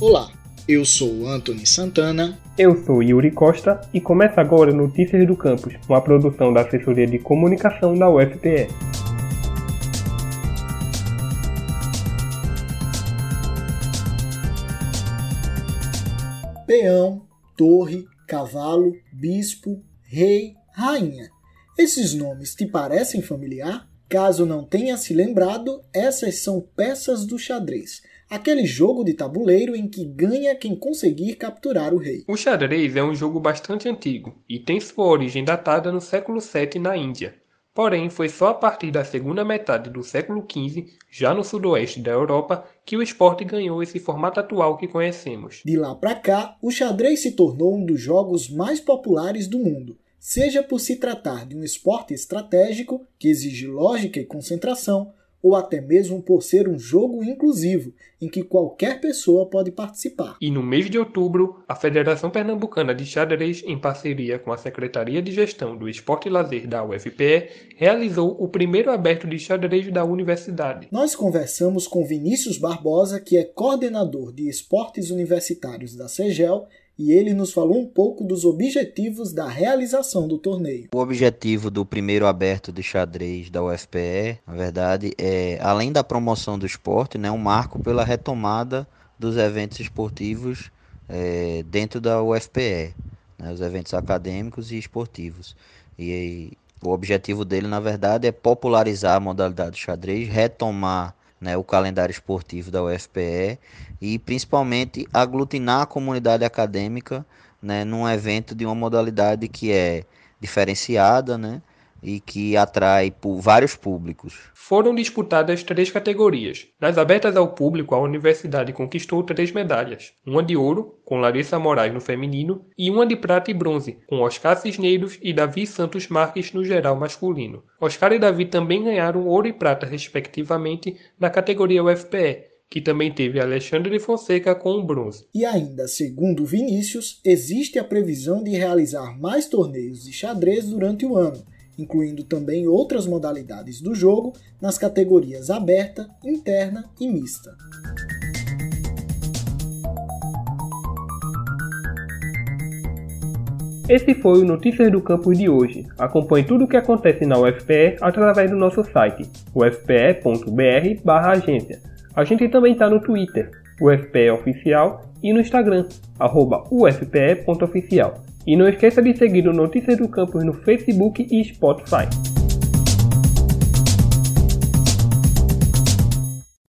Olá, eu sou Anthony Santana. Eu sou Yuri Costa e começa agora Notícias do Campus, uma produção da Assessoria de Comunicação da UFPE. Peão, torre, cavalo, bispo, rei, rainha. Esses nomes te parecem familiar? Caso não tenha se lembrado, essas são peças do xadrez, aquele jogo de tabuleiro em que ganha quem conseguir capturar o rei. O xadrez é um jogo bastante antigo e tem sua origem datada no século VII na Índia. Porém, foi só a partir da segunda metade do século XV, já no sudoeste da Europa, que o esporte ganhou esse formato atual que conhecemos. De lá para cá, o xadrez se tornou um dos jogos mais populares do mundo, seja por se tratar de um esporte estratégico que exige lógica e concentração, ou até mesmo por ser um jogo inclusivo, em que qualquer pessoa pode participar. E no mês de outubro, a Federação Pernambucana de Xadrez, em parceria com a Secretaria de Gestão do Esporte e Lazer da UFPE, realizou o primeiro aberto de xadrez da universidade. Nós conversamos com Vinícius Barbosa, que é coordenador de esportes universitários da CEGEL e ele nos falou um pouco dos objetivos da realização do torneio. O objetivo do primeiro aberto de xadrez da UFPE, na verdade, é além da promoção do esporte, né, um marco pela retomada dos eventos esportivos é, dentro da UFPE, né, os eventos acadêmicos e esportivos. E o objetivo dele, na verdade, é popularizar a modalidade de xadrez, retomar né, o calendário esportivo da UFPE e principalmente aglutinar a comunidade acadêmica né, num evento de uma modalidade que é diferenciada né, e que atrai por vários públicos. Foram disputadas três categorias. Nas abertas ao público, a universidade conquistou três medalhas: uma de ouro, com Larissa Moraes no feminino, e uma de prata e bronze, com Oscar Cisneiros e Davi Santos Marques no geral masculino. Oscar e Davi também ganharam ouro e prata, respectivamente, na categoria UFPE, que também teve Alexandre de Fonseca com o bronze. E ainda, segundo Vinícius, existe a previsão de realizar mais torneios de xadrez durante o ano incluindo também outras modalidades do jogo nas categorias aberta, interna e mista. Esse foi o Notícias do Campus de hoje. Acompanhe tudo o que acontece na UFPE através do nosso site, ufpe.br/agência. A gente também está no Twitter, UFPE Oficial, e no Instagram, ufpe.oficial. E não esqueça de seguir o Notícias do Campus no Facebook e Spotify.